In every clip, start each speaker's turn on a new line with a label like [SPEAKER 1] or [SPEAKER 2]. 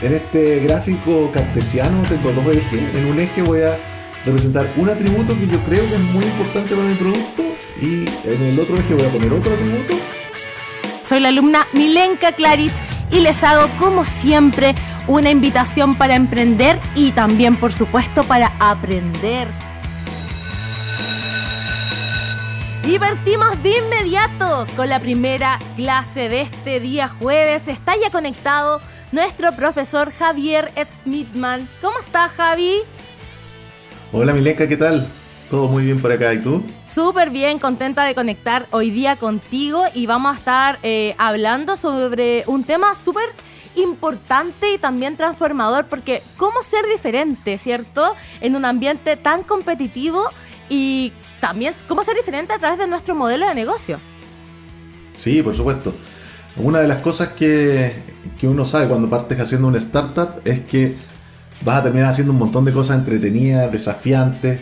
[SPEAKER 1] En este gráfico cartesiano tengo dos ejes. En un eje voy a representar un atributo que yo creo que es muy importante para mi producto y en el otro eje voy a poner otro atributo.
[SPEAKER 2] Soy la alumna Milenka Clarit y les hago como siempre una invitación para emprender y también por supuesto para aprender. Y partimos de inmediato con la primera clase de este día jueves. Está ya conectado nuestro profesor Javier Etzmitman. ¿Cómo estás, Javi?
[SPEAKER 1] Hola, Milenka, ¿qué tal? Todo muy bien por acá, ¿y tú?
[SPEAKER 2] Súper bien, contenta de conectar hoy día contigo y vamos a estar eh, hablando sobre un tema súper importante y también transformador, porque cómo ser diferente, ¿cierto? En un ambiente tan competitivo y también cómo ser diferente a través de nuestro modelo de negocio.
[SPEAKER 1] Sí, por supuesto. Una de las cosas que, que uno sabe cuando partes haciendo una startup es que vas a terminar haciendo un montón de cosas entretenidas, desafiantes,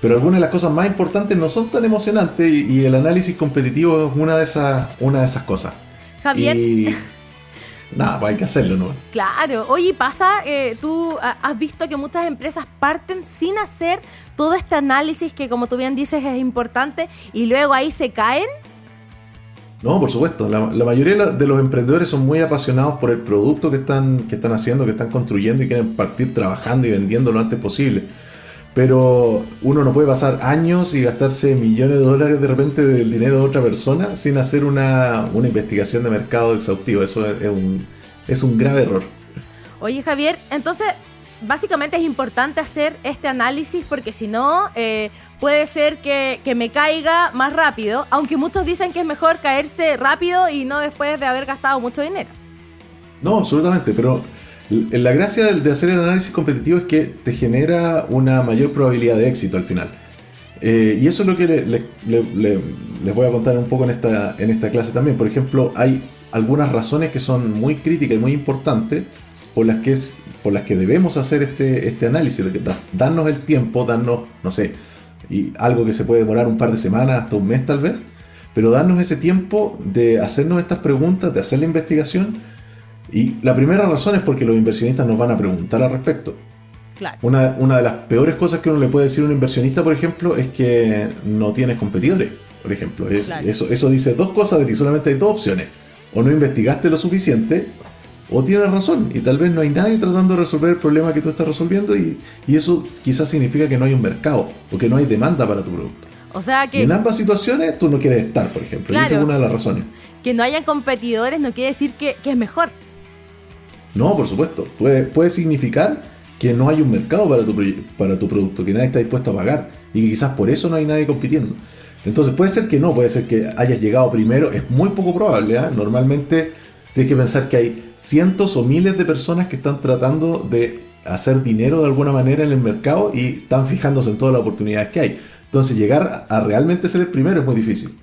[SPEAKER 1] pero algunas de las cosas más importantes no son tan emocionantes y, el análisis competitivo es una de esas, una de esas cosas.
[SPEAKER 2] Javier.
[SPEAKER 1] Y nada, pues hay que hacerlo, ¿no?
[SPEAKER 2] Claro, oye, pasa, eh, tú has visto que muchas empresas parten sin hacer todo este análisis que como tú bien dices es importante y luego ahí se caen.
[SPEAKER 1] No, por supuesto. La, mayoría de los emprendedores son muy apasionados por el producto que están, que están haciendo, que están construyendo y quieren partir trabajando y vendiendo lo antes posible. Pero uno no puede pasar años y gastarse millones de dólares de repente del dinero de otra persona sin hacer una, investigación de mercado exhaustiva. Eso es un, es un grave error.
[SPEAKER 2] Oye Javier, entonces básicamente es importante hacer este análisis porque si no, eh, puede ser que, me caiga más rápido, aunque muchos dicen que es mejor caerse rápido y no después de haber gastado mucho dinero.
[SPEAKER 1] No, absolutamente, pero la gracia de hacer el análisis competitivo es que te genera una mayor probabilidad de éxito al final. Eh, y eso es lo que les voy a contar un poco en esta, en esta clase también. Por ejemplo, hay algunas razones que son muy críticas y muy importantes por las que, es, por las que debemos hacer este, este análisis, darnos el tiempo, darnos, no sé, y algo que se puede demorar un par de semanas, hasta un mes tal vez, pero darnos ese tiempo de hacernos estas preguntas, de hacer la investigación. Y la primera razón es porque los inversionistas nos van a preguntar al respecto. Una, una, de las peores cosas que uno le puede decir a un inversionista, por ejemplo, es que no tienes competidores. Por ejemplo, es, eso, eso dice dos cosas de ti, solamente hay dos opciones. O no investigaste lo suficiente, o tienes razón y tal vez no hay nadie tratando de resolver el problema que tú estás resolviendo y, eso quizás significa que no hay un mercado o que no hay demanda para tu producto.
[SPEAKER 2] O sea que...
[SPEAKER 1] en ambas situaciones tú no quieres estar, por ejemplo. y esa es una de las razones.
[SPEAKER 2] Que no hayan competidores no quiere decir que, es mejor.
[SPEAKER 1] No, por supuesto. Puede, puede significar que no hay un mercado para tu, para tu producto, que nadie está dispuesto a pagar y que quizás por eso no hay nadie compitiendo. Entonces puede ser que no, puede ser que hayas llegado primero, es muy poco probable. ¿eh? Normalmente Tienes que pensar que hay cientos o miles de personas que están tratando de hacer dinero de alguna manera en el mercado y están fijándose en todas las oportunidades que hay. Entonces llegar a realmente ser el primero es muy difícil.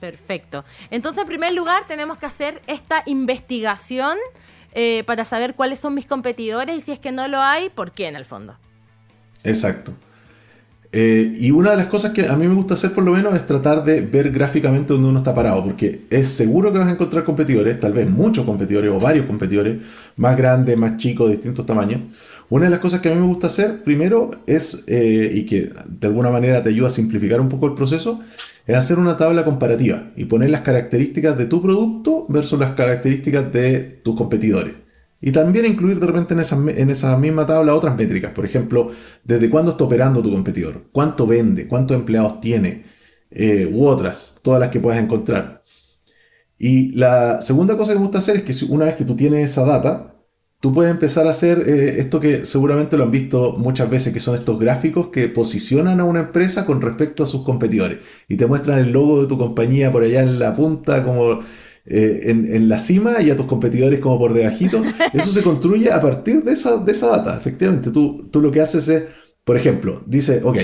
[SPEAKER 2] Perfecto. Entonces, en primer lugar, tenemos que hacer esta investigación eh, para saber cuáles son mis competidores y si es que no lo hay, ¿por qué en el fondo?
[SPEAKER 1] Exacto. Eh, y una de las cosas que a mí me gusta hacer por lo menos es tratar de ver gráficamente dónde uno está parado, porque es seguro que vas a encontrar competidores, tal vez muchos competidores o varios competidores, más grandes, más chicos, de distintos tamaños. Una de las cosas que a mí me gusta hacer primero es, eh, y que de alguna manera te ayuda a simplificar un poco el proceso, es hacer una tabla comparativa y poner las características de tu producto versus las características de tus competidores. Y también incluir de repente en esa, en esa misma tabla otras métricas. Por ejemplo, desde cuándo está operando tu competidor, cuánto vende, cuántos empleados tiene, eh, u otras, todas las que puedas encontrar. Y la segunda cosa que me gusta hacer es que una vez que tú tienes esa data, tú puedes empezar a hacer eh, esto que seguramente lo han visto muchas veces, que son estos gráficos que posicionan a una empresa con respecto a sus competidores y te muestran el logo de tu compañía por allá en la punta como eh, en, la cima y a tus competidores como por debajito. Eso se construye a partir de esa, de esa data. Efectivamente, tú, tú lo que haces es, por ejemplo, dice, ok,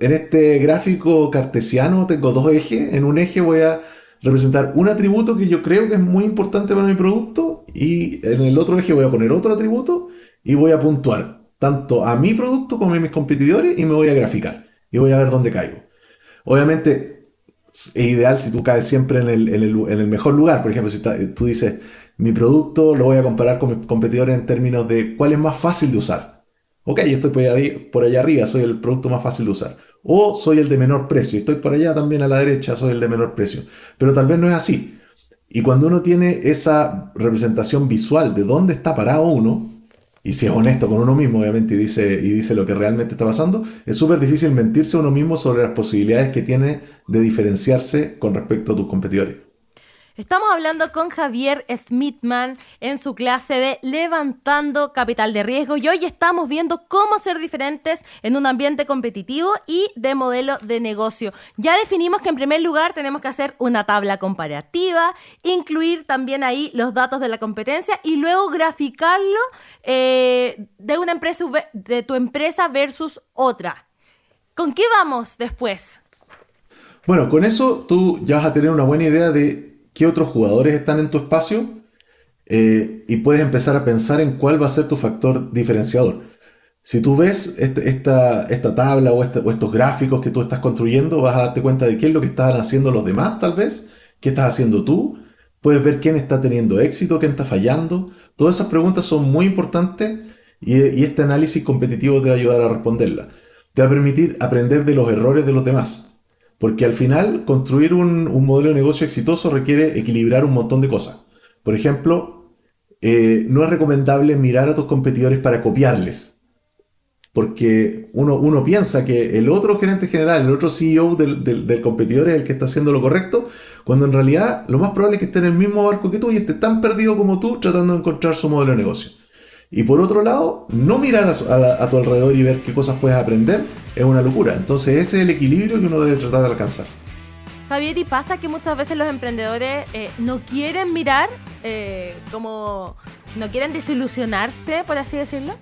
[SPEAKER 1] en este gráfico cartesiano tengo dos ejes. En un eje voy a representar un atributo que yo creo que es muy importante para mi producto y en el otro eje voy a poner otro atributo y voy a puntuar tanto a mi producto como a mis competidores y me voy a graficar y voy a ver dónde caigo. Obviamente es ideal si tú caes siempre en el, mejor lugar. Por ejemplo, si tú dices, mi producto lo voy a comparar con mis competidores en términos de cuál es más fácil de usar. Ok, estoy por por allá arriba, soy el producto más fácil de usar. O soy el de menor precio, estoy por allá también a la derecha, soy el de menor precio. Pero tal vez no es así. Y cuando uno tiene esa representación visual de dónde está parado uno, y si es honesto con uno mismo, obviamente, y dice, y dice lo que realmente está pasando, es súper difícil mentirse a uno mismo sobre las posibilidades que tiene de diferenciarse con respecto a tus competidores.
[SPEAKER 2] Estamos hablando con Javier Smithman en su clase de Levantando Capital de Riesgo y hoy estamos viendo cómo ser diferentes en un ambiente competitivo y de modelo de negocio. Ya definimos que en primer lugar tenemos que hacer una tabla comparativa, incluir también ahí los datos de la competencia y luego graficarlo eh, de una empresa de tu empresa versus otra. ¿Con qué vamos después?
[SPEAKER 1] Bueno, con eso tú ya vas a tener una buena idea de qué otros jugadores están en tu espacio eh, y puedes empezar a pensar en cuál va a ser tu factor diferenciador. Si tú ves este, esta, esta, tabla o, este, o, estos gráficos que tú estás construyendo, vas a darte cuenta de qué es lo que están haciendo los demás, tal vez, qué estás haciendo tú. Puedes ver quién está teniendo éxito, quién está fallando. Todas esas preguntas son muy importantes y, y este análisis competitivo te va a ayudar a responderlas. Te va a permitir aprender de los errores de los demás. Porque al final, construir un, modelo de negocio exitoso requiere equilibrar un montón de cosas. Por ejemplo, eh, no es recomendable mirar a tus competidores para copiarles. Porque uno, piensa que el otro gerente general, el otro CEO del, competidor es el que está haciendo lo correcto, cuando en realidad lo más probable es que esté en el mismo barco que tú y esté tan perdido como tú tratando de encontrar su modelo de negocio. Y por otro lado, no mirar a, tu alrededor y ver qué cosas puedes aprender es una locura. Entonces ese es el equilibrio que uno debe tratar de alcanzar.
[SPEAKER 2] Javier, ¿y pasa que muchas veces los emprendedores eh, no quieren mirar, eh, como no quieren desilusionarse, por así decirlo?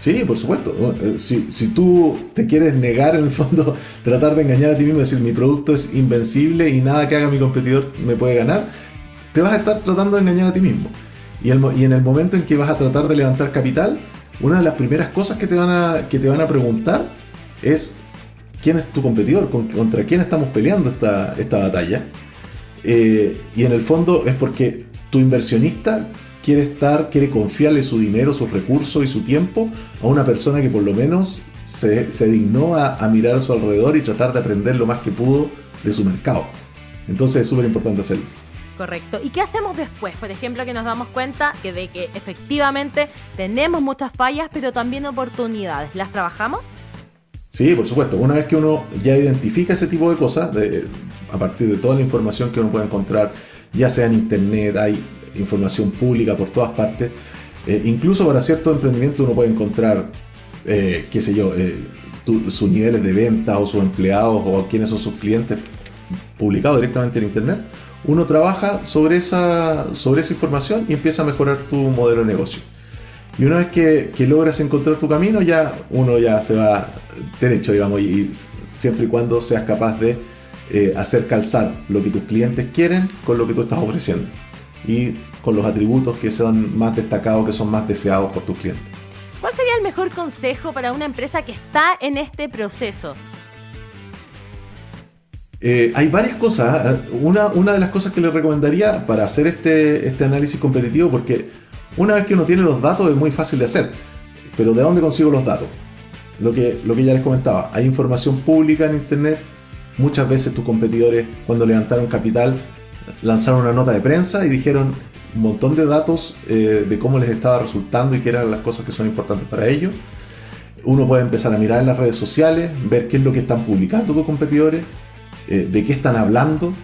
[SPEAKER 1] Sí, por supuesto. Eh, si, si, tú te quieres negar, en el fondo, tratar de engañar a ti mismo, decir mi producto es invencible y nada que haga mi competidor me puede ganar, te vas a estar tratando de engañar a ti mismo. Y, en el momento en que vas a tratar de levantar capital, una de las primeras cosas que te van a, que te van a preguntar es quién es tu competidor, contra quién estamos peleando esta, esta batalla. Eh, y en el fondo es porque tu inversionista quiere estar, quiere confiarle su dinero, sus recursos y su tiempo a una persona que por lo menos se, se dignó a, a, mirar a su alrededor y tratar de aprender lo más que pudo de su mercado. Entonces es súper importante hacerlo.
[SPEAKER 2] Correcto. ¿Y qué hacemos después? Por ejemplo, que nos damos cuenta que de que efectivamente tenemos muchas fallas, pero también oportunidades. ¿Las trabajamos?
[SPEAKER 1] Sí, por supuesto. Una vez que uno ya identifica ese tipo de cosas, a partir de toda la información que uno puede encontrar, ya sea en internet, hay información pública por todas partes. Eh, incluso para ciertos emprendimientos uno puede encontrar, eh, qué sé yo, eh, sus niveles de venta o sus empleados o quiénes son sus clientes publicados directamente en internet uno trabaja sobre esa, sobre esa información y empieza a mejorar tu modelo de negocio. Y una vez que, logras encontrar tu camino, ya uno ya se va derecho, digamos, y siempre y cuando seas capaz de eh, hacer calzar lo que tus clientes quieren con lo que tú estás ofreciendo. Y con los atributos que son más destacados, que son más deseados por tus clientes.
[SPEAKER 2] ¿Cuál sería el mejor consejo para una empresa que está en este proceso?
[SPEAKER 1] Eh, hay varias cosas. ¿eh? Una, de las cosas que les recomendaría para hacer este, este análisis competitivo, porque una vez que uno tiene los datos es muy fácil de hacer. Pero ¿de dónde consigo los datos? Lo que, lo que ya les comentaba, hay información pública en Internet. Muchas veces tus competidores, cuando levantaron capital, lanzaron una nota de prensa y dijeron un montón de datos eh, de cómo les estaba resultando y qué eran las cosas que son importantes para ellos. Uno puede empezar a mirar en las redes sociales, ver qué es lo que están publicando tus competidores, eh, de qué están hablando.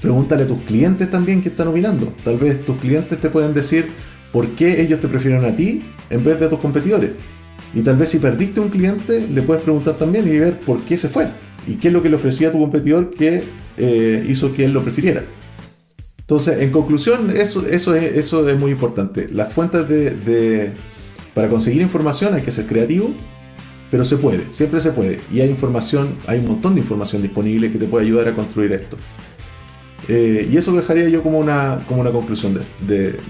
[SPEAKER 1] Pregúntale a tus clientes también qué están opinando. Tal vez tus clientes te pueden decir por qué ellos te prefieren a ti en vez de a tus competidores. Y tal vez si perdiste un cliente, le puedes preguntar también y ver por qué se fue. Y qué es lo que le ofrecía a tu competidor que eh, hizo que él lo prefiriera. Entonces, en conclusión, eso, eso, es, eso es muy importante. Las fuentes de, para conseguir información hay que ser creativo, pero se puede, siempre se puede. Y hay información, hay un montón de información disponible que te puede ayudar a construir esto. Eh, y eso lo dejaría yo como una, como una conclusión de,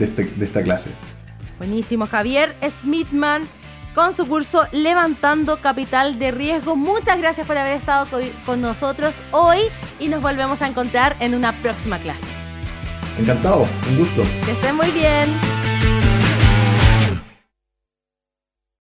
[SPEAKER 1] este, de, esta clase.
[SPEAKER 2] Buenísimo, Javier Smithman con su curso Levantando Capital de Riesgo. Muchas gracias por haber estado con nosotros hoy y nos volvemos a encontrar en una próxima clase.
[SPEAKER 1] Encantado, un gusto.
[SPEAKER 2] Que estén muy bien.